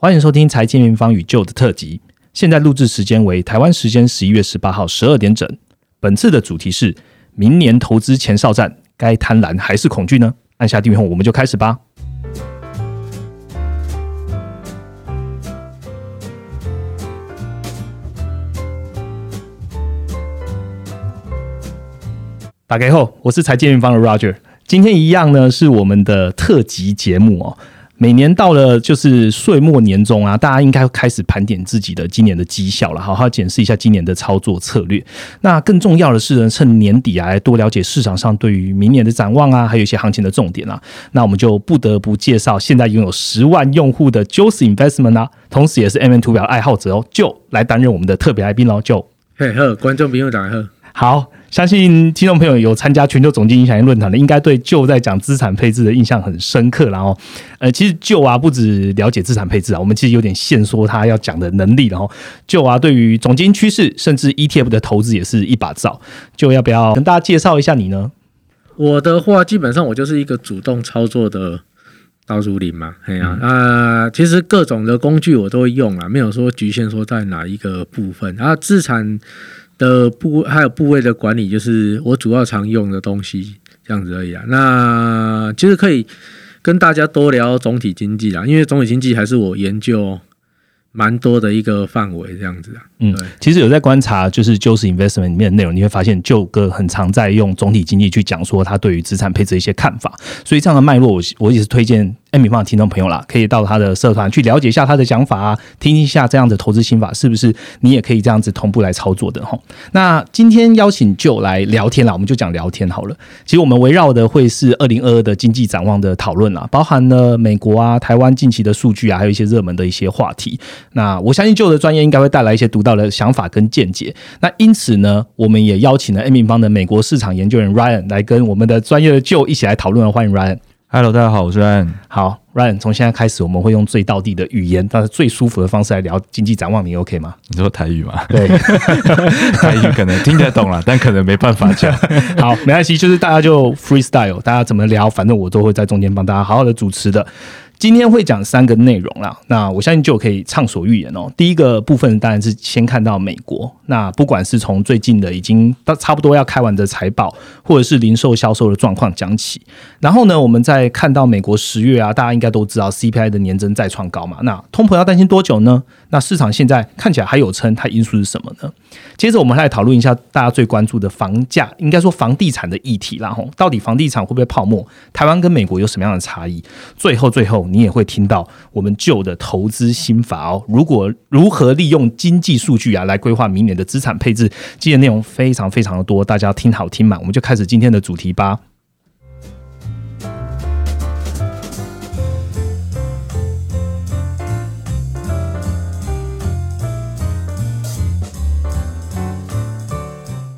欢迎收听财经民方与旧的特辑。现在录制时间为台湾时间十一月十八号十二点整。本次的主题是明年投资前哨战，该贪婪还是恐惧呢？按下订阅后，我们就开始吧。打开后，我是财经民方的 Roger。今天一样呢，是我们的特辑节目哦。每年到了就是岁末年终啊，大家应该开始盘点自己的今年的绩效了，好好检视一下今年的操作策略。那更重要的是呢，趁年底啊，来多了解市场上对于明年的展望啊，还有一些行情的重点啊。那我们就不得不介绍现在拥有十万用户的 Jose Investment 啊，同时也是 M N 图表爱好者哦，就来担任我们的特别来宾喽。就嘿呵，观众朋友大家好。好。相信听众朋友有参加全球总经影响力论坛的，应该对旧在讲资产配置的印象很深刻。然后，呃，其实旧啊不止了解资产配置啊，我们其实有点限缩他要讲的能力。然后，旧啊对于总经趋势甚至 ETF 的投资也是一把照。就要不要跟大家介绍一下你呢？我的话，基本上我就是一个主动操作的刀主林嘛。哎呀，啊，其实各种的工具我都会用啊，没有说局限说在哪一个部分。然后资产。的部还有部位的管理，就是我主要常用的东西，这样子而已啊。那其实可以跟大家多聊总体经济啦，因为总体经济还是我研究蛮多的一个范围，这样子啊。嗯，其实有在观察，就是 Jose Investment 里面的内容，你会发现旧哥很常在用总体经济去讲说他对于资产配置的一些看法，所以这样的脉络，我我也是推荐。艾米方的听众朋友啦，可以到他的社团去了解一下他的想法啊，听一下这样的投资心法，是不是你也可以这样子同步来操作的哈？那今天邀请就来聊天啦，我们就讲聊天好了。其实我们围绕的会是二零二二的经济展望的讨论啦，包含了美国啊、台湾近期的数据啊，还有一些热门的一些话题。那我相信旧的专业应该会带来一些独到的想法跟见解。那因此呢，我们也邀请了艾米方的美国市场研究员 Ryan 来跟我们的专业的旧一起来讨论。欢迎 Ryan。Hello，大家好，我是 Ryan。好，Ryan，从现在开始，我们会用最道地的语言，但是最舒服的方式来聊经济展望，你 OK 吗？你说台语吗？对，台语可能听得懂了，但可能没办法讲。好，没关系，就是大家就 freestyle，大家怎么聊，反正我都会在中间帮大家好好的主持的。今天会讲三个内容啦，那我相信就可以畅所欲言哦。第一个部分当然是先看到美国，那不管是从最近的已经到差不多要开完的财报，或者是零售销售的状况讲起，然后呢，我们再看到美国十月啊，大家应该都知道 CPI 的年增再创高嘛，那通膨要担心多久呢？那市场现在看起来还有撑，它因素是什么呢？接着我们来讨论一下大家最关注的房价，应该说房地产的议题，然后到底房地产会不会泡沫？台湾跟美国有什么样的差异？最后，最后你也会听到我们旧的投资心法哦。如果如何利用经济数据啊来规划明年的资产配置，今天内容非常非常的多，大家听好听满，我们就开始今天的主题吧。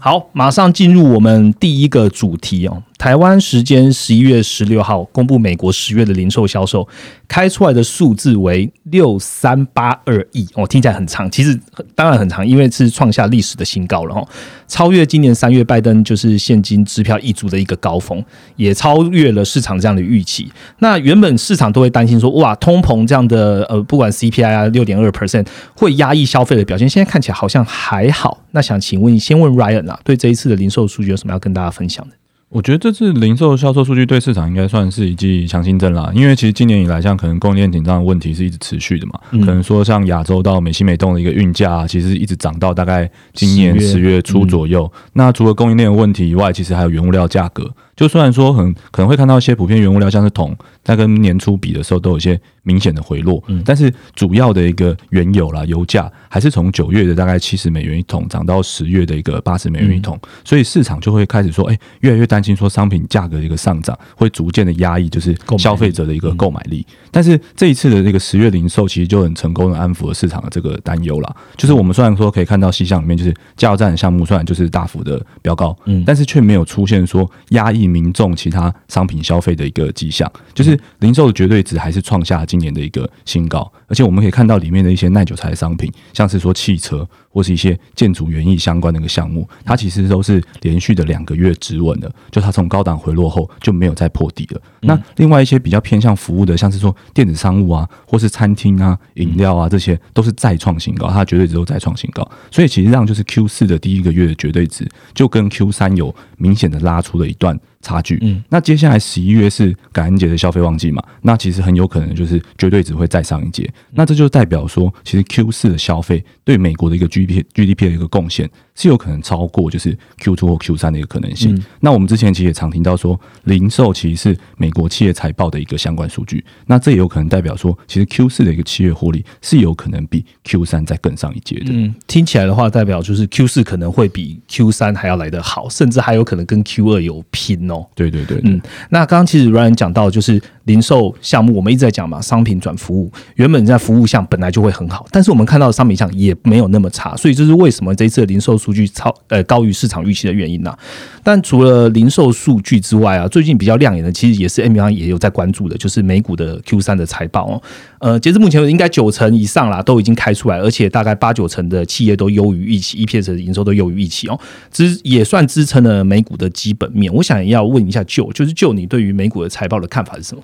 好，马上进入我们第一个主题哦。台湾时间十一月十六号公布美国十月的零售销售，开出来的数字为六三八二亿哦，听起来很长，其实当然很长，因为是创下历史的新高了哈，超越今年三月拜登就是现金支票一族的一个高峰，也超越了市场这样的预期。那原本市场都会担心说，哇，通膨这样的呃，不管 CPI 啊六点二 percent 会压抑消费的表现，现在看起来好像还好。那想请问，先问 Ryan 啊，对这一次的零售数据有什么要跟大家分享的？我觉得这次零售销售数据对市场应该算是一剂强心针啦，因为其实今年以来，像可能供应链紧张的问题是一直持续的嘛，可能说像亚洲到美西美东的一个运价，其实一直涨到大概今年十月初左右。那除了供应链的问题以外，其实还有原物料价格。就虽然说很可能会看到一些普遍原物料，像是铜，在跟年初比的时候都有一些明显的回落，嗯但是主要的一个原油啦，油价还是从九月的大概七十美元一桶涨到十月的一个八十美元一桶，所以市场就会开始说，哎，越来越担心说商品价格的一个上涨会逐渐的压抑，就是消费者的一个购买力。但是这一次的这个十月零售其实就很成功的安抚了市场的这个担忧啦。就是我们虽然说可以看到西向里面就是加油站的项目虽然就是大幅的飙高，嗯，但是却没有出现说压抑。民众其他商品消费的一个迹象，就是零售的绝对值还是创下今年的一个新高，而且我们可以看到里面的一些耐久材商品，像是说汽车或是一些建筑园艺相关的一个项目，它其实都是连续的两个月止稳的，就它从高档回落后就没有再破底了。那另外一些比较偏向服务的，像是说电子商务啊，或是餐厅啊、饮料啊，这些都是再创新高，它绝对值都再创新高。所以其实上就是 Q 四的第一个月的绝对值，就跟 Q 三有明显的拉出了一段。差距，嗯，那接下来十一月是感恩节的消费旺季嘛？那其实很有可能就是绝对只会再上一节，那这就代表说，其实 Q 四的消费对美国的一个 GDP GDP 的一个贡献是有可能超过就是 Q two 或 Q 三的一个可能性。那我们之前其实也常听到说，零售其实是美国企业财报的一个相关数据，那这也有可能代表说，其实 Q 四的一个企业获利是有可能比 Q 三再更上一阶的。嗯，听起来的话，代表就是 Q 四可能会比 Q 三还要来得好，甚至还有可能跟 Q 二有拼。哦，对对对，嗯，那刚刚其实 Ryan 讲到，就是零售项目，我们一直在讲嘛，商品转服务，原本在服务项本来就会很好，但是我们看到的商品项也没有那么差，所以这是为什么这一次的零售数数据超呃高于市场预期的原因呐。但除了零售数据之外啊，最近比较亮眼的，其实也是 M B I 也有在关注的，就是美股的 Q 三的财报哦。呃，截至目前应该九成以上啦，都已经开出来，而且大概八九成的企业都优于预期，E P S 的营收都优于预期哦，支也算支撑了美股的基本面。我想要问一下就就是就你对于美股的财报的看法是什么？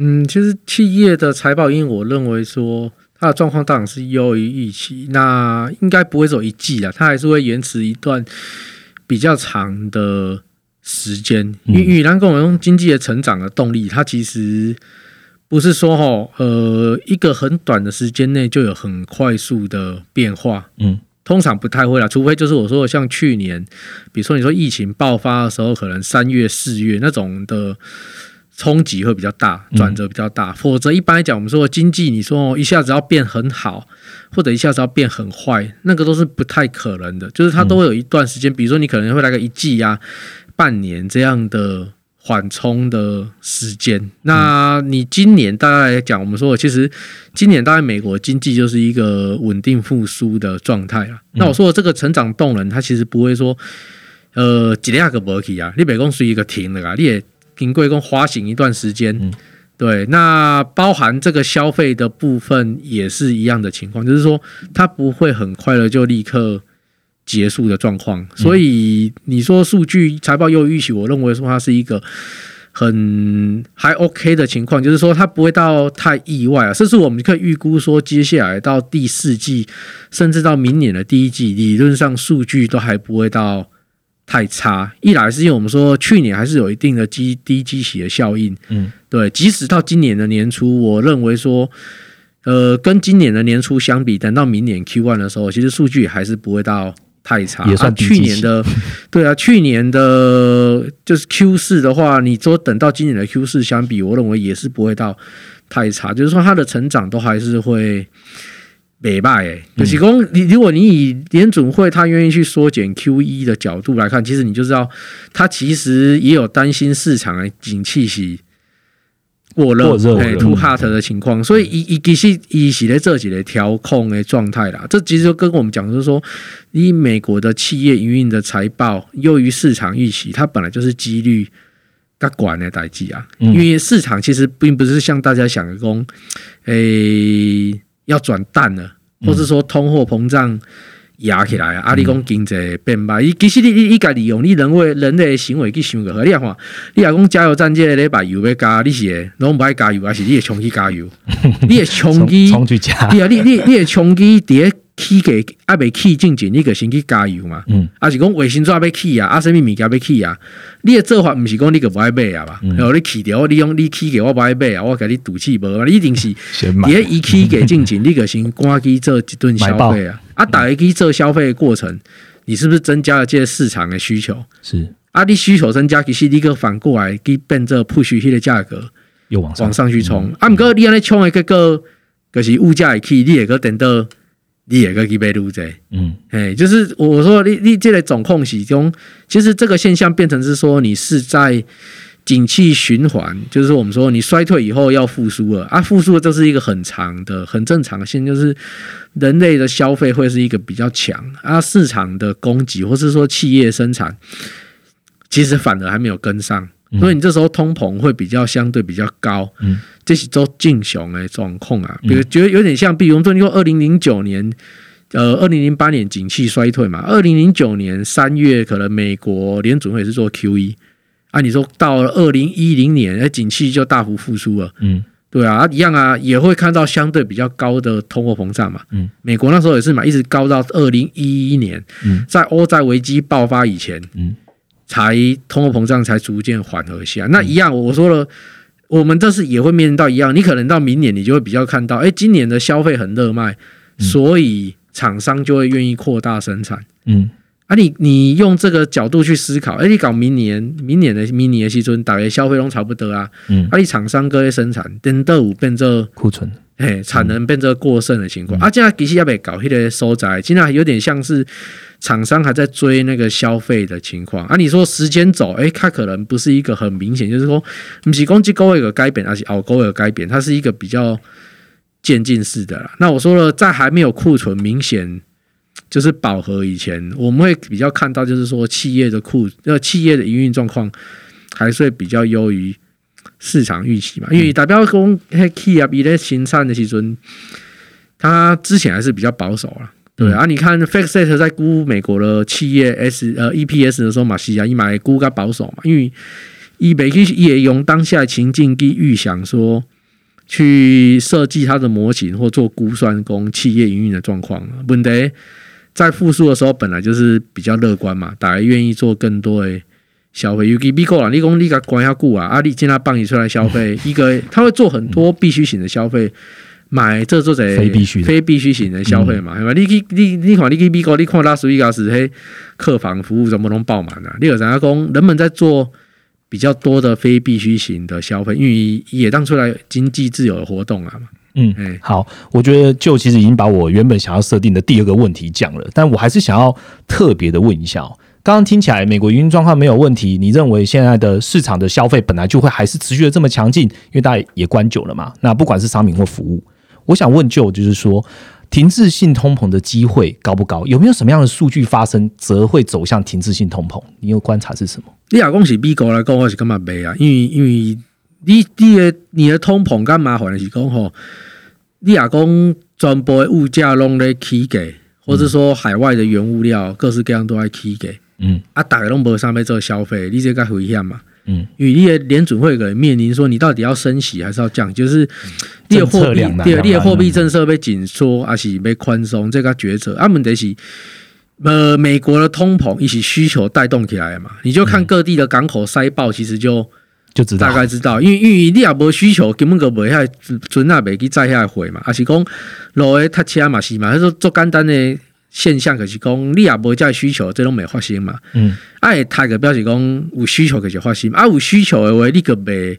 嗯，其实企业的财报，因为我认为说它的状况当然是优于预期，那应该不会走一季啊，它还是会延迟一段比较长的时间。因为与南跟我用经济的成长的动力，它其实。不是说哦，呃，一个很短的时间内就有很快速的变化，嗯，通常不太会啦，除非就是我说的像去年，比如说你说疫情爆发的时候，可能三月、四月那种的冲击会比较大，转折比较大，否则一般来讲，我们说经济，你说一下子要变很好，或者一下子要变很坏，那个都是不太可能的，就是它都会有一段时间，比如说你可能会来个一季呀、半年这样的。缓冲的时间，那你今年大概来讲，我们说其实今年大概美国经济就是一个稳定复苏的状态了。那我说的这个成长动能，它其实不会说，呃，几两个不起啊，你北公是一个停了啊，你也平贵跟滑行一段时间，对，那包含这个消费的部分也是一样的情况，就是说它不会很快的就立刻。结束的状况，所以你说数据财报又预期，我认为说它是一个很还 OK 的情况，就是说它不会到太意外啊，甚至我们可以预估说，接下来到第四季，甚至到明年的第一季，理论上数据都还不会到太差。一来是因为我们说去年还是有一定的基低基企的效应，嗯，对，即使到今年的年初，我认为说，呃，跟今年的年初相比，等到明年 Q one 的时候，其实数据还是不会到。太差，也算去年的，对啊，去年的，就是 Q 四的话，你说等到今年的 Q 四相比，我认为也是不会到太差，就是说它的成长都还是会美败诶。就是说，你如果你以联准会他愿意去缩减 Q E 的角度来看，其实你就知道，他其实也有担心市场的景气是。过热，哎，too hot 的情况，所以以以其实以是咧这几类调控的状态啦。这其实就跟我们讲，就是说，以美国的企业营运的财报优于市场预期，它本来就是几率他管的代际啊。因为市场其实并不是像大家想的讲，诶，要转淡了，或是说通货膨胀。压起来啊！阿里讲经济变吧，伊其实你你伊家利用你人为人类行为去想个，你看，你若讲加油站即个礼拜油要加，你是拢毋爱加油，还是你会冲去加油？你会冲去？冲去加？你啊，你你你会冲去？伫起给阿未起进前，你个先去加油嘛？嗯，啊是讲卫星纸要起啊，阿什物物件要起啊？你的做法毋是讲你个不爱买啊吧？然后你起掉，你用你起价我不爱买啊，我甲你赌气无？你一定是伫咧伊起价进前，你个先赶去做一顿消费啊！啊，打一去做消费的过程，你是不是增加了这个市场的需求？是啊，你需求增加，其实你个反过来给变这 push 迄个价格又往往上去冲。啊，毋过你安尼冲的个个，就是物价会起，你也个等到。你也可以被录在，嗯，哎，就是我说你你这个总控洗中，其实这个现象变成是说你是在景气循环，就是我们说你衰退以后要复苏了。啊，复苏这是一个很长的、很正常的现就是人类的消费会是一个比较强啊，市场的供给或是说企业生产，其实反而还没有跟上。所以你这时候通膨会比较相对比较高，嗯，这是做进雄的状况啊。比如觉得有点像，比如说你说二零零九年呃，二零零八年景气衰退嘛，二零零九年三月可能美国联准会是做 QE，啊，你说到了二零一零年，哎，景气就大幅复苏了，嗯。对啊，啊一样啊，也会看到相对比较高的通货膨胀嘛，嗯，美国那时候也是嘛，一直高到二零一一年，嗯。在欧债危机爆发以前，嗯，才通货膨胀才逐渐缓和下。那一样，我说了，我们这次也会面临到一样，你可能到明年你就会比较看到，哎，今年的消费很热卖，所以厂商就会愿意扩大生产。嗯啊你，你用这个角度去思考，哎，你搞明年，明年的明年的时阵，大概消费都差不多啊。嗯，啊，你厂商各类生产，等到有变做，库存，嘿，产能变做过剩的情况。啊，现在其实也未搞迄个收窄，现在有点像是厂商还在追那个消费的情况。啊，你说时间走，哎，它可能不是一个很明显，就是说，不是攻击高位有改变，而是熬高位有改变，它是一个比较渐进式的啦。那我说了，在还没有库存明显。就是饱和以前，我们会比较看到，就是说企业的库呃企业的营运状况还是会比较优于市场预期嘛。因为代表讲，迄企业比咧新产的时阵，它之前还是比较保守啊。对啊，你看 FactSet 在估美国的企业 S 呃 EPS 的时候，马西亚一买估个保守嘛，因为伊北去也用当下情境去预想说。去设计它的模型或做估算，供企业营运的状况。问题在复苏的时候，本来就是比较乐观嘛，大家愿意做更多的消费。尤其美国啦，你讲你个关下顾啊，阿里今他帮你出来消费，一个他会做很多必须型的消费，买这做者非必须的非必须型的消费嘛，对吧？你去你你看你去美国，你看拉斯维加斯嘿客房服务怎么能爆满啊？你有啥讲人们在做？比较多的非必须型的消费，因为也当出来经济自由的活动啊嘛。嗯嗯，好，我觉得就其实已经把我原本想要设定的第二个问题讲了，但我还是想要特别的问一下哦。刚刚听起来美国营运状况没有问题，你认为现在的市场的消费本来就会还是持续的这么强劲？因为大家也关久了嘛。那不管是商品或服务，我想问就就是说，停滞性通膨的机会高不高？有没有什么样的数据发生，则会走向停滞性通膨？你有观察是什么？你若讲是美国来讲，我是感觉没啊，因为因为你你的你的通膨较麻烦的是讲吼，你若讲全部的物价拢咧起价，或者说海外的原物料各式各样都在起价，嗯啊，大家拢无啥要做消费，你这个危险嘛。嗯，因为你的联准会可能面临说，你到底要升息还是要降，就是你的货币对，你的货币政策被紧缩还是被宽松，这个决策，啊，问题是。呃，美国的通膨一起需求带动起来的嘛，你就看各地的港口塞爆，其实就就知道大概知道，因为因为你也无需求，根本就袂遐船也袂去载遐货嘛，啊是讲路诶塞车嘛是嘛，迄种做简单的现象，就是讲你也无遮需求，这种没发生嘛。嗯啊，会塞个表示讲有需求就是发生，啊有需求的话，你个袂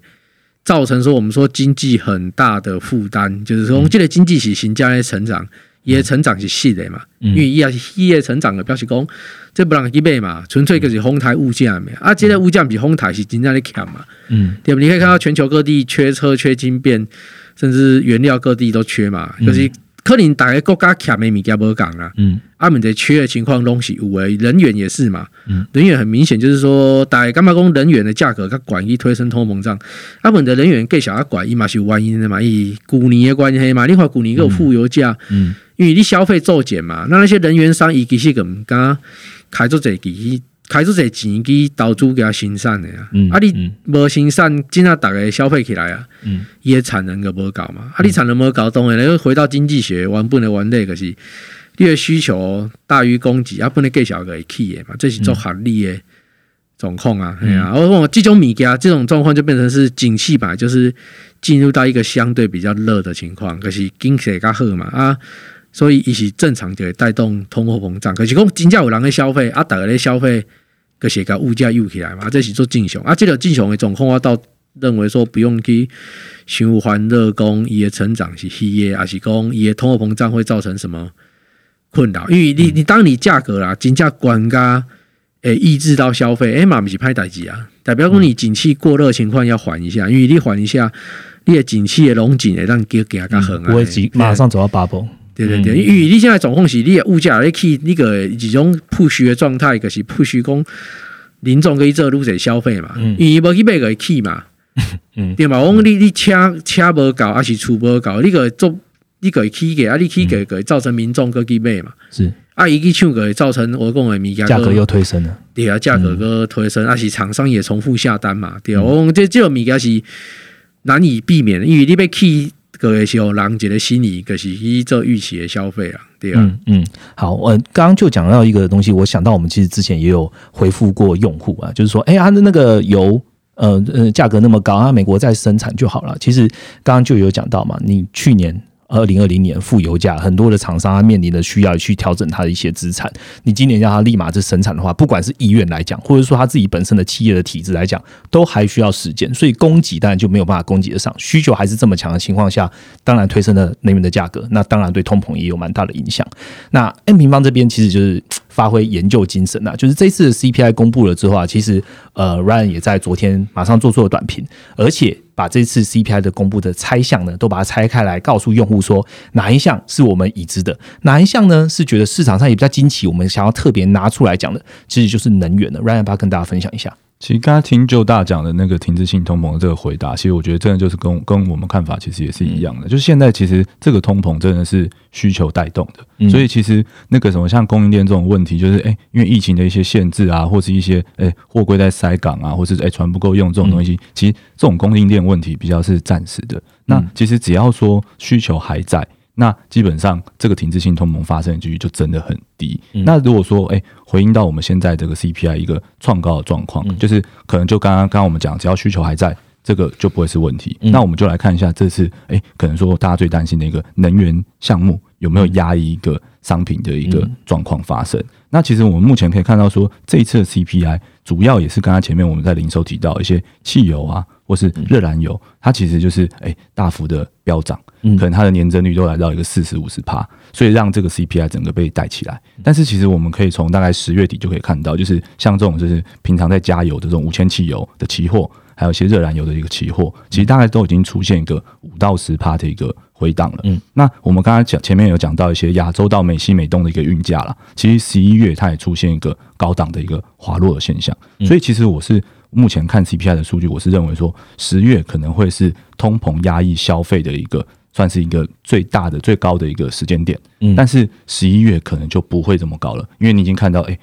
造成说我们说经济很大的负担，就是说这个经济是新加的成长。伊诶成长是细的嘛，因为伊也是伊诶成长的表示讲，这不人去买嘛，纯粹就是哄抬物价嘛。啊，即个物价比哄抬是真正咧欠嘛，嗯对吧？你可以看到全球各地缺车、缺晶片，甚至原料各地都缺嘛，就是可能大个国家欠的物件无讲啦。嗯。阿们的缺的情况东西有诶，人员也是嘛，嗯。人员很明显就是说，大家干嘛讲人员的价格它管一推升通货膨胀，阿们的人员计小啊管伊嘛是有原因的嘛，以古年的关系嘛，你看古年有负油价，嗯。因为你消费骤减嘛，那那些人员商伊其实咁刚开做这期开出这钱去投资给他生产的啊，嗯啊你嗯。无生产，真正大家消费起来啊，嗯。伊的产能个无够嘛，啊你产能无够，当然咧回到经济学原本的原理就是。你的需求大于供给，啊，不能计小个会起的嘛，这是做合理的状况啊，哎呀、我讲这种物件，这种状况就变成是景气吧，就是进入到一个相对比较热的情况，可是经济较好嘛。啊，所以伊是正常就会带动通货膨胀，可是讲真正有人咧消费啊，逐个咧消费，可是甲物价又起来嘛，这是做正常。啊，这个正常的状况，我倒认为说不用去循环热工，伊的成长是虚的，还是讲伊的通货膨胀会造成什么？困扰，因为你你当你价格啦，金价管噶，诶，抑制到消费，诶嘛不是歹代志啊，代表讲你景气过热情况要缓一下，因为你缓一下，你的景气的龙井会让给给它横啊，不会急马上走到 bubble。对对对，因为你现在总共是你的物价你去那个一种 push 的状态，就是 push 讲民众可以做愈侪消费嘛，嗯。因为无去买个起嘛，嗯。对嘛？我讲你你车车无够，还是厝无够，你个做你个起价，啊，你起价会造成民众个去买嘛，是。啊，伊去抢个造成我讲的物价价格又推升了。对啊，价格个推升，啊是厂商也重复下单嘛，对啊，我讲这这个物件是难以避免的，因为你要起各位是有狼藉的心理就是去做预期的消费啊，对啊，嗯嗯，好，我，刚刚就讲到一个东西，我想到我们其实之前也有回复过用户啊，就是说，哎、呀，那那个油。呃呃，价格那么高，啊，美国在生产就好了。其实刚刚就有讲到嘛，你去年二零二零年负油价，很多的厂商他面临的需要去调整他的一些资产。你今年让他立马就生产的话，不管是意愿来讲，或者说他自己本身的企业的体制来讲，都还需要时间。所以供给当然就没有办法供给得上，需求还是这么强的情况下，当然推升了能源的价格，那当然对通膨也有蛮大的影响。那 N 平方这边其实就是发挥研究精神啊，就是这次的 CPI 公布了之后啊，其实呃 Ryan 也在昨天马上做出了短评，而且把这次 CPI 的公布的拆项呢，都把它拆开来，告诉用户说哪一项是我们已知的，哪一项呢是觉得市场上也比较惊奇，我们想要特别拿出来讲的，其实就是能源的。Ryan 要不要跟大家分享一下？其实刚才听就大讲的那个停滞性通膨的这个回答，其实我觉得真的就是跟跟我们看法其实也是一样的，就是现在其实这个通膨真的是需求带动的，所以其实那个什么像供应链这种问题，就是哎、因为疫情的一些限制啊，或是一些哎、货柜在塞港啊，或是哎、船不够用这种东西，其实这种供应链问题比较是暂时的。那其实只要说需求还在。那基本上这个停滞性通膨发生的几率就真的很低。那如果说，哎、回应到我们现在这个 CPI 一个创高的状况，就是可能就刚刚刚刚我们讲，只要需求还在，这个就不会是问题。那我们就来看一下这次，哎、可能说大家最担心的一个能源项目有没有压抑一个商品的一个状况发生。那其实我们目前可以看到说，这一次的 CPI 主要也是刚刚前面我们在零售提到一些汽油啊，或是热燃油，它其实就是哎、大幅的飙涨。可能它的年增率都来到一个四十五十趴，所以让这个 CPI 整个被带起来。但是其实我们可以从大概十月底就可以看到，就是像这种就是平常在加油的这种五千汽油的期货，还有一些热燃油的一个期货，其实大概都已经出现一个五到十趴的一个回档了。嗯，那我们刚才讲前面有讲到一些亚洲到美西美东的一个运价啦，其实十一月它也出现一个高档的一个滑落的现象，所以其实我是。目前看 CPI 的数据，我是认为说十月可能会是通膨压抑消费的一个算是一个最大的、最高的一个时间点。嗯，但是十一月可能就不会这么高了，因为你已经看到，哎、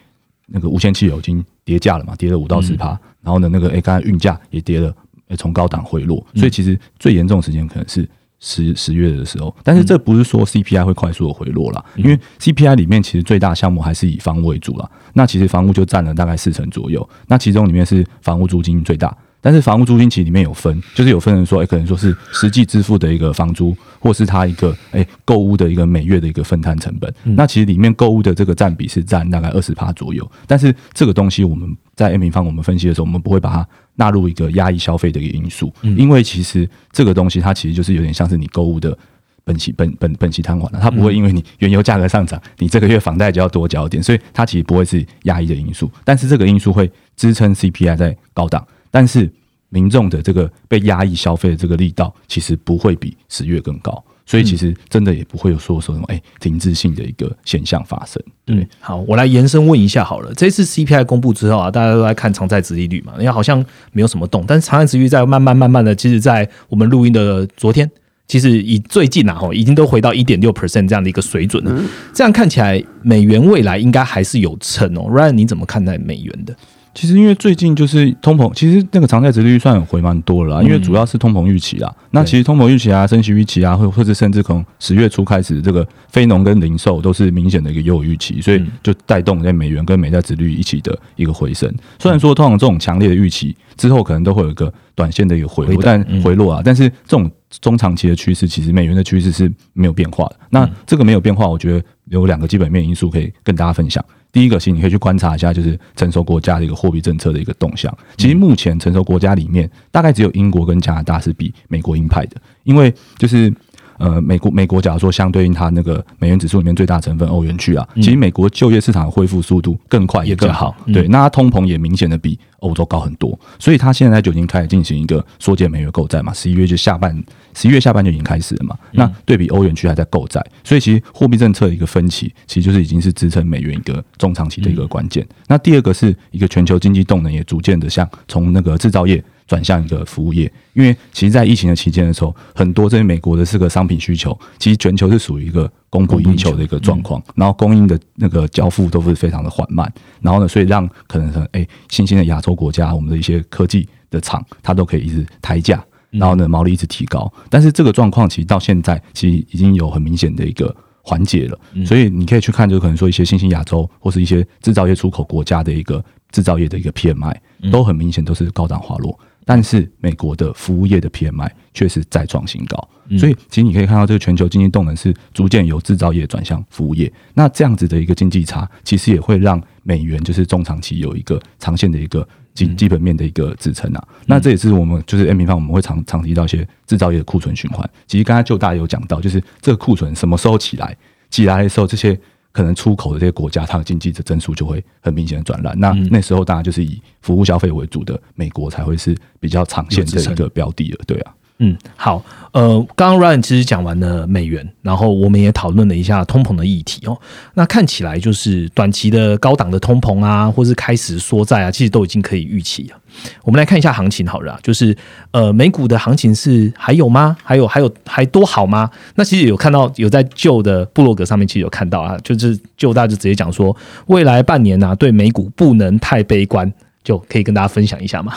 那个无线汽油已经跌价了嘛，跌了五到十趴，然后呢，那个哎，刚才运价也跌了，哎，从高档回落，所以其实最严重的时间可能是。十十月的时候，但是这不是说 CPI 会快速的回落啦，因为 CPI 里面其实最大项目还是以房屋为主啦。那其实房屋就占了大概四成左右，那其中里面是房屋租金最大，但是房屋租金其实里面有分，就是有分人说，哎、可能说是实际支付的一个房租，或是他一个哎购物的一个每月的一个分摊成本。那其实里面购物的这个占比是占大概二十趴左右，但是这个东西我们在 M 平方我们分析的时候，我们不会把它纳入一个压抑消费的一个因素，因为其实这个东西它其实就是有点像是你购物的。本息本本本息摊还了，它不会因为你原油价格上涨，你这个月房贷就要多交一点，所以它其实不会是压抑的因素。但是这个因素会支撑 CPI 在高档，但是民众的这个被压抑消费的这个力道，其实不会比十月更高，所以其实真的也不会有说说什么哎停滞性的一个现象发生。对，嗯，好，我来延伸问一下好了。这次 CPI 公布之后啊，大家都在看长债值利率嘛，因为好像没有什么动，但是长债殖利率在慢慢慢慢的，其实，在我们录音的昨天，其实以最近啊，吼，已经都回到一点六 percent 这样的一个水准了。这样看起来，美元未来应该还是有撑哦。Ryan，你怎么看待美元的？其实因为最近就是通膨，其实那个长债值利率算回蛮多了啦，因为主要是通膨预期啦。那其实通膨预期啊、升息预期啊，或或者甚至从十月初开始，这个非农跟零售都是明显的一个优于预期，所以就带动在美元跟美债值率一起的一个回升。虽然说通常这种强烈的预期之后可能都会有一个短线的一个回落，但回落啊，但是这种中长期的趋势，其实美元的趋势是没有变化的。那这个没有变化，我觉得有两个基本面因素可以跟大家分享。第一个，是你可以去观察一下，就是成熟国家的一个货币政策的一个动向。其实目前成熟国家里面，大概只有英国跟加拿大是比美国鹰派的，因为就是。呃，美国美国假如说相对应它那个美元指数里面最大成分欧元区啊，其实美国就业市场的恢复速度更快也更好，对，那它通膨也明显的比欧洲高很多，所以它现在就已经开始进行一个缩减美元购债嘛，十一月就下半，十一月下半就已经开始了嘛，那对比欧元区还在购债，所以其实货币政策的一个分歧，其实就是已经是支撑美元一个中长期的一个关键。那第二个是一个全球经济动能也逐渐的向从那个制造业。转向一个服务业。因为其实，在疫情的期间的时候，很多这些美国的这个商品需求，其实全球是属于一个供不应求的一个状况，然后供应的那个交付都是非常的缓慢，然后呢，所以让可能说，哎，新兴的亚洲国家，我们的一些科技的厂，它都可以一直抬价，然后呢，毛利一直提高。但是这个状况其实到现在，其实已经有很明显的一个缓解了。所以你可以去看，就可能说一些新兴亚洲或是一些制造业出口国家的一个制造业的一个 PMI，都很明显都是高档滑落。但是美国的服务业的 PMI 确实再创新高，所以其实你可以看到这个全球经济动能是逐渐由制造业转向服务业。那这样子的一个经济差，其实也会让美元就是中长期有一个长线的一个基基本面的一个支撑啊。那这也是我们就是 M 平方我们会常常提到一些制造业的库存循环。其实刚才就大家有讲到，就是这个库存什么时候起来，起来的时候这些。可能出口的这些国家，它的经济的增速就会很明显的转烂。那那时候当然就是以服务消费为主的美国才会是比较长线的一个标的了，对啊。嗯，好，呃，刚刚 Ryan 其实讲完了美元，然后我们也讨论了一下通膨的议题哦。那看起来就是短期的高档的通膨啊，或是开始缩债啊，其实都已经可以预期了。我们来看一下行情好了，就是呃，美股的行情是还有吗？还有还有还多好吗？那其实有看到有在旧的部落格上面其实有看到啊，就是旧大就直接讲说，未来半年呢对美股不能太悲观，就可以跟大家分享一下嘛。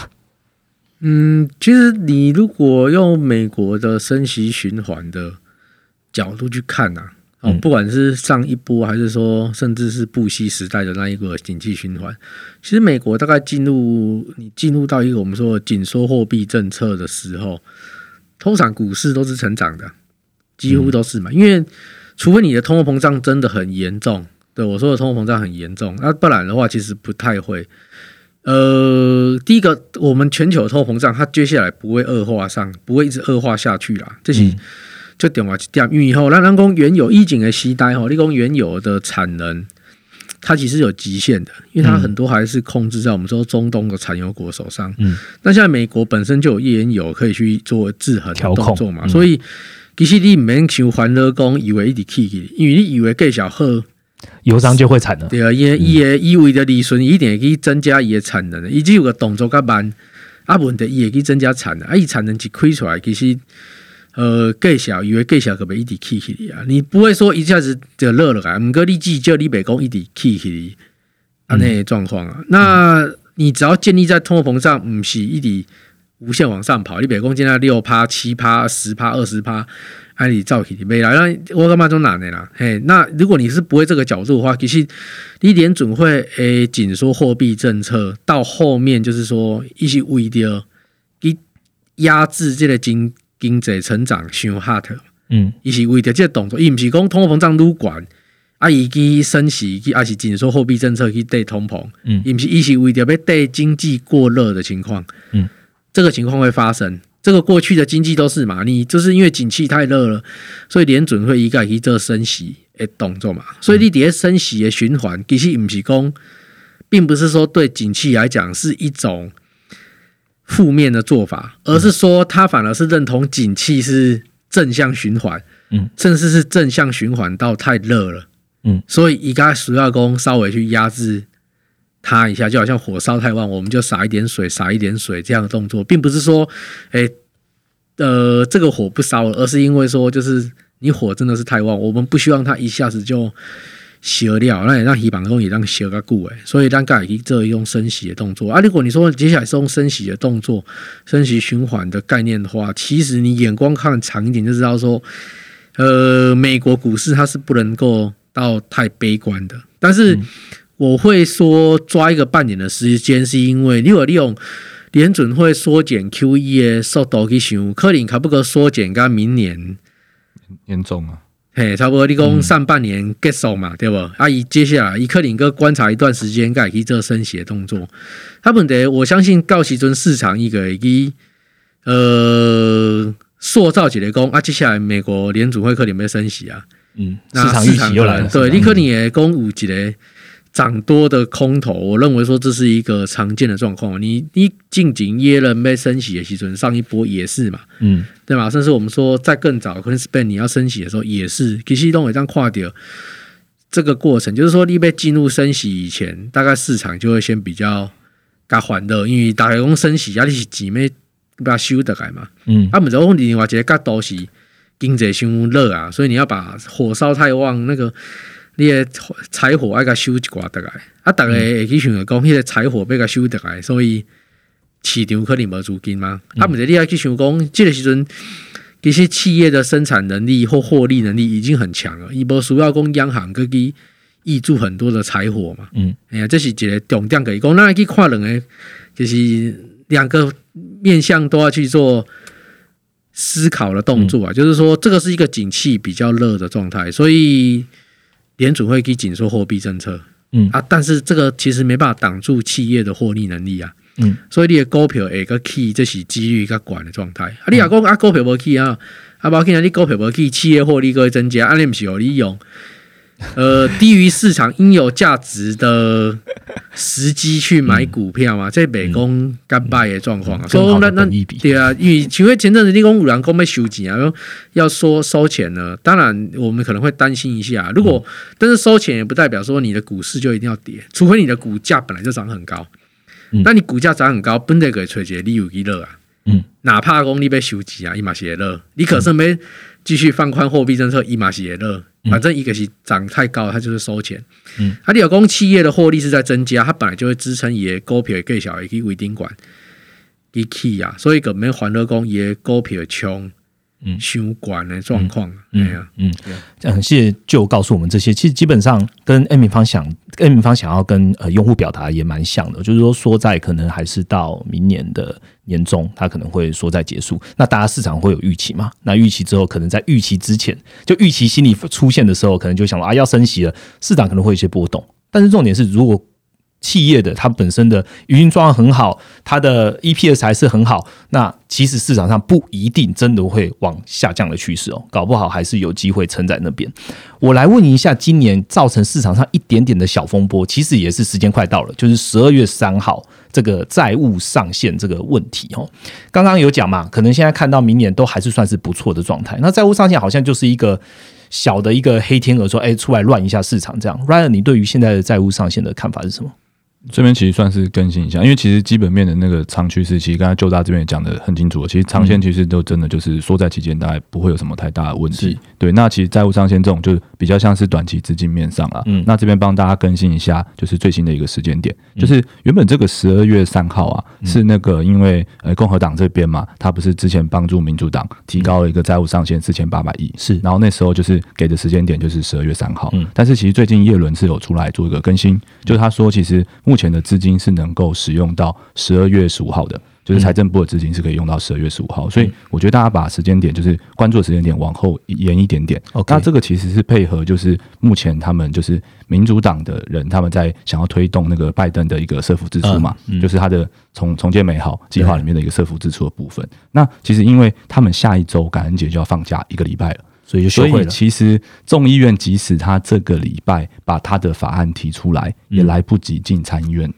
嗯，其实你如果用美国的升息循环的角度去看呐，哦，不管是上一波还是说甚至是布希时代的那一个经济循环，其实美国大概进入你进入到一个我们说紧缩货币政策的时候，通常股市都是成长的，几乎都是嘛，因为除非你的通货膨胀真的很严重，对我说的通货膨胀很严重，那不然的话其实不太会。呃，第一个，我们全球通货膨胀，它接下来不会恶化上，不会一直恶化下去啦。这是就点话点，因为以后，那人工原有疫情的期待哈，你讲原有的产能，它其实有极限的，因为它很多还是控制在我们说中东的产油国手上。嗯，那现在美国本身就有页岩油可以去做制衡动作嘛，所以其实你免求欢乐工以为一直 key，因为你以为更小喝。油商就会产能，对啊，因为伊的伊为着利润一定会去增加伊的。产能，以及有个动作较慢，啊，问题伊会去增加产能，啊，伊产能一开出来，其实呃，更小，以为更小可袂一直起起啊，你不会说一下子就热了啊，唔过你计叫你北工一直起起啊，那状况啊，那你只要建立在通货膨胀唔是一直无限往上跑，你北工现在六趴、七趴、十趴、二十趴。按你造起的未来，那我干嘛做难的啦？嘿，那如果你是不会这个角度的话，其实你联准会诶紧缩货币政策，到后面就是说一些为了给压制这个经经济成长上 hard，嗯，一些为着这个动作，伊毋是讲通货膨胀撸管，啊，伊去升息，去啊是紧缩货币政策去对通膨，嗯，伊毋是伊是为着要对经济过热的情况，嗯，这个情况会发生。这个过去的经济都是嘛，你就是因为景气太热了，所以联准会一概去做升息的动作嘛。所以你底下升息的循环，其实不是讲，并不是说对景气来讲是一种负面的做法，而是说他反而是认同景气是正向循环，嗯，甚至是正向循环到太热了，嗯，所以一该主要工稍微去压制。它一下就好像火烧太旺，我们就撒一点水，撒一点水这样的动作，并不是说，哎，呃，这个火不烧了，而是因为说，就是你火真的是太旺，我们不希望它一下子就熄掉，那也让皮板工也让熄个固哎，所以让盖以这用升息的动作啊。如果你说接下来是用升息的动作，升息循环的概念的话，其实你眼光看长一点就知道说，呃，美国股市它是不能够到太悲观的，但是。我会说抓一个半年的时间，是因为如果利用联准会缩减 QE 的速度去想，可能可不可缩减到明年严重啊？嘿，差不多你讲上半年结束嘛，对不？啊，伊接下来伊克林哥观察一段时间，该去做升息的动作。他们得我相信到时阵市场一个伊呃塑造起来讲啊，接下来美国联储会可能没升息啊？嗯，市场预期又来了。对，你可能也讲有一个。涨多的空头，我认为说这是一个常见的状况。你你近景耶伦被升息的时准，上一波也是嘛，嗯，对吧？甚至我们说在更早，可能是被你要升息的时候也是，其实都有这样跨掉这个过程，就是说你被进入升息以前，大概市场就会先比较加缓的，因为大概讲升息压力是几没把它修得来嘛。嗯啊，毋是我另外一个角度是经济伤热啊，所以你要把火烧太旺，那个你的柴火爱甲收一寡得来。啊，逐个会去想着讲，迄个柴火要甲收得来，所以市场可能无资金嘛。啊，毋是你要去想讲，即个时阵。其实企业的生产能力或获利能力已经很强了，伊无需要讲央行去去挹注很多的柴火嘛。嗯，哎呀，这是一个重点可以讲，那去看两个，就是两个面向都要去做思考的动作啊。就是说，这个是一个景气比较热的状态，所以联储会去紧缩货币政策。嗯啊，但是这个其实没办法挡住企业的获利能力啊。嗯，所以你的股票会个起，这是几率较悬的状态。啊，你若讲啊股票无起啊，啊无起啊，你股票无起，企业获利个会增加，啊你毋是有利用。呃，低于市场应有价值的时机去买股票嘛，这北工干败的状况啊，那那对啊，因为前阵子立功五郎公被收紧啊，要要说收钱呢，当然我们可能会担心一下，如果但是收钱也不代表说你的股市就一定要跌，除非你的股价本来就涨很高，嗯。那你股价涨很高，本来可以吹一个利有一乐啊，嗯，哪怕讲你被收紧啊，伊嘛是会乐，你可是没继续放宽货币政策，伊嘛是会乐，反正一个是涨太高，它就是收钱。嗯，啊，你有公企业的获利是在增加，它本来就会支撑伊的股票的计小，也去微顶管，一起啊，所以根本还了讲伊的股票冲，嗯伤管的状况，嗯嗯，嗯，谢谢就告诉我们这些，其实基本上跟 A 米方想 A 米方想要跟呃用户表达也蛮像的，就是说说在可能还是到明年的年中，它可能会说在结束。那大家市场会有预期嘛？那预期之后，可能在预期之前，就预期心理出现的时候，可能就想说啊要升息了，市场可能会有一些波动。但是重点是，如果企业的它本身的营运状况很好，它的 EPS 还是很好，那其实市场上不一定真的会往下降的趋势哦，搞不好还是有机会撑在那边。我来问一下，今年造成市场上一点点的小风波，其实也是时间快到了，就是十二月三号这个债务上限这个问题哦。刚刚有讲嘛，可能现在看到明年都还是算是不错的状态，那债务上限好像就是一个。小的一个黑天鹅说：“哎，出来乱一下市场。”这样，Ryan，你对于现在的债务上限的看法是什么？这边其实算是更新一下，因为其实基本面的那个长趋势，其实刚才旧大这边也讲的很清楚了。其实长线其实都真的就是缩在期间，大概不会有什么太大的问题。对，那其实债务上限这种就是比较像是短期资金面上啊。嗯那这边帮大家更新一下，就是最新的一个时间点，就是原本这个十二月三号啊，是那个因为呃共和党这边嘛，他不是之前帮助民主党提高了一个债务上限四千八百亿，是然后那时候就是给的时间点就是十二月三号，嗯但是其实最近叶伦是有出来做一个更新，就是他说其实目前的资金是能够使用到十二月十五号的，就是财政部的资金是可以用到十二月十五号，所以我觉得大家把时间点就是关注的时间点往后延一点点。那这个其实是配合就是目前他们就是民主党的人他们在想要推动那个拜登的一个社福支出嘛，嗯嗯就是他的重重建美好计划里面的一个社福支出的部分。那其实因为他们下一周感恩节就要放假一个礼拜了。所以所以。其实众议院即使他这个礼拜把他的法案提出来，也来不及进参议院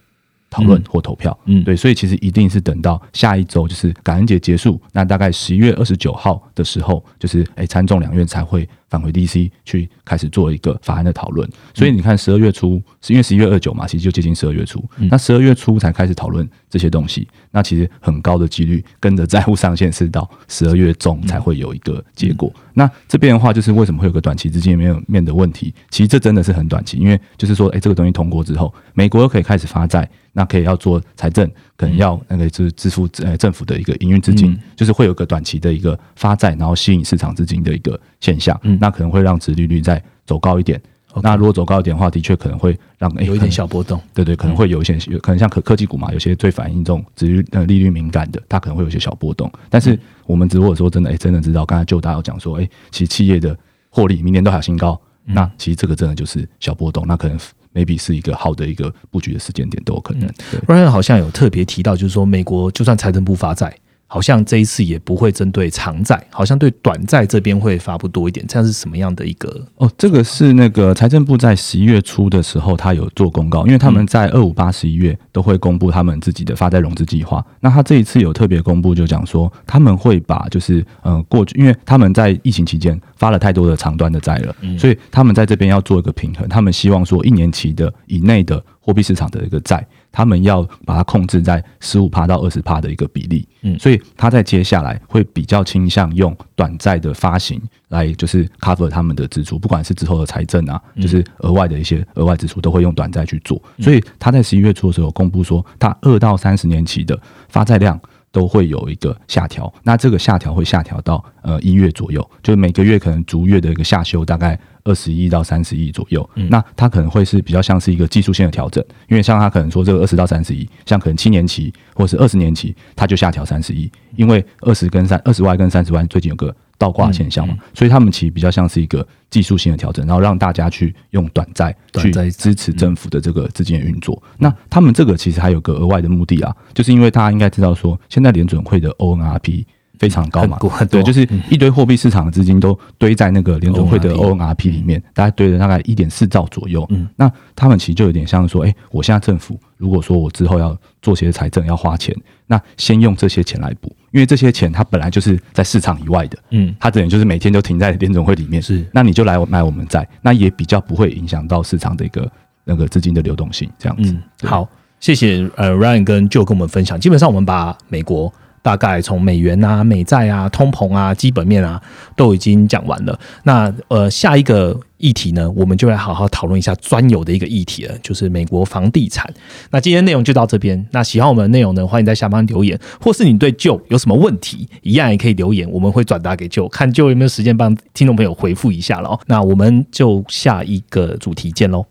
讨论嗯或投票。嗯对，所以其实一定是等到下一周，就是感恩节结束，那大概十一月二十九号的时候，就是诶参众两院才会返回 DC 去开始做一个法案的讨论。所以你看十二月初，是因为十一月二九嘛，其实就接近十二月初，那十二月初才开始讨论这些东西，那其实很高的几率跟着债务上限是到十二月中才会有一个结果。那这边的话，就是为什么会有个短期资金面面的问题？其实这真的是很短期，因为就是说，哎、这个东西通过之后，美国又可以开始发债，那可以要做财政，可能要那个就是支付呃政府的一个营运资金，就是会有个短期的一个发债，然后吸引市场资金的一个现象，那可能会让殖利率再走高一点。那如果走高一点的话，的确可能会让哎有一点小波动，对对，可能会有一些，有可能像科科技股嘛，有些最反映这种殖率呃利率敏感的，它可能会有一些小波动。但是我们如果说真的，哎，真的知道，刚才就大家有讲说，哎，其实企业的获利明年都还有新高，那其实这个真的就是小波动，那可能 maybe 是一个好的一个布局的时间点都有可能。对，Ryan 好像有特别提到，就是说美国就算财政部发债，好像这一次也不会针对长债，好像对短债这边会发布多一点。这样是什么样的一个？哦，这个是那个财政部在十一月初的时候，他有做公告，因为他们在二五八十一月都会公布他们自己的发债融资计划。那他这一次有特别公布，就讲说他们会把就是呃过去，因为他们在疫情期间发了太多的长端的债了，所以他们在这边要做一个平衡，他们希望说一年期的以内的货币市场的一个债，他们要把它控制在十五趴到二十趴的一个比例，嗯，所以他在接下来会比较倾向用短债的发行来就是 cover 他们的支出，不管是之后的财政啊，就是额外的一些额外支出，都会用短债去做。所以他在十一月初的时候公布说，他二到三十年期的发债量。都会有一个下调，那这个下调会下调到呃一月左右，就是每个月可能逐月的一个下修，大概二十亿到三十亿左右。那它可能会是比较像是一个技术性的调整，因为像它可能说这个二十到三十亿，像可能七年期或者是二十年期，它就下调三十亿，因为二十跟三二十万跟三十万最近有个。倒挂现象嘛，所以他们其实比较像是一个技术性的调整，然后让大家去用短债去支持政府的这个资金的运作。那他们这个其实还有个额外的目的啊，就是因为大家应该知道说，现在联准会的 ONRP 非常高嘛，对，就是一堆货币市场的资金都堆在那个联总会的 ONRP 里面，大概堆了大概一点四兆左右。嗯，那他们其实就有点像说，哎，我现在政府如果说我之后要做些财政要花钱，那先用这些钱来补。因为这些钱它本来就是在市场以外的，嗯，它等于就是每天都停在联总会里面，是，那你就来买我们债，那也比较不会影响到市场的一个那个资金的流动性，这样子。好，谢谢呃 Ryan 跟 Joe 跟我们分享，基本上我们把美国。大概从美元啊、美债啊、通膨啊、基本面啊都已经讲完了。那呃，下一个议题呢，我们就来好好讨论一下专有的一个议题了，就是美国房地产。那今天内容就到这边。那喜欢我们的内容呢，欢迎在下方留言，或是你对旧有什么问题，一样也可以留言，我们会转达给旧，看旧有没有时间帮听众朋友回复一下了。那我们就下一个主题见喽。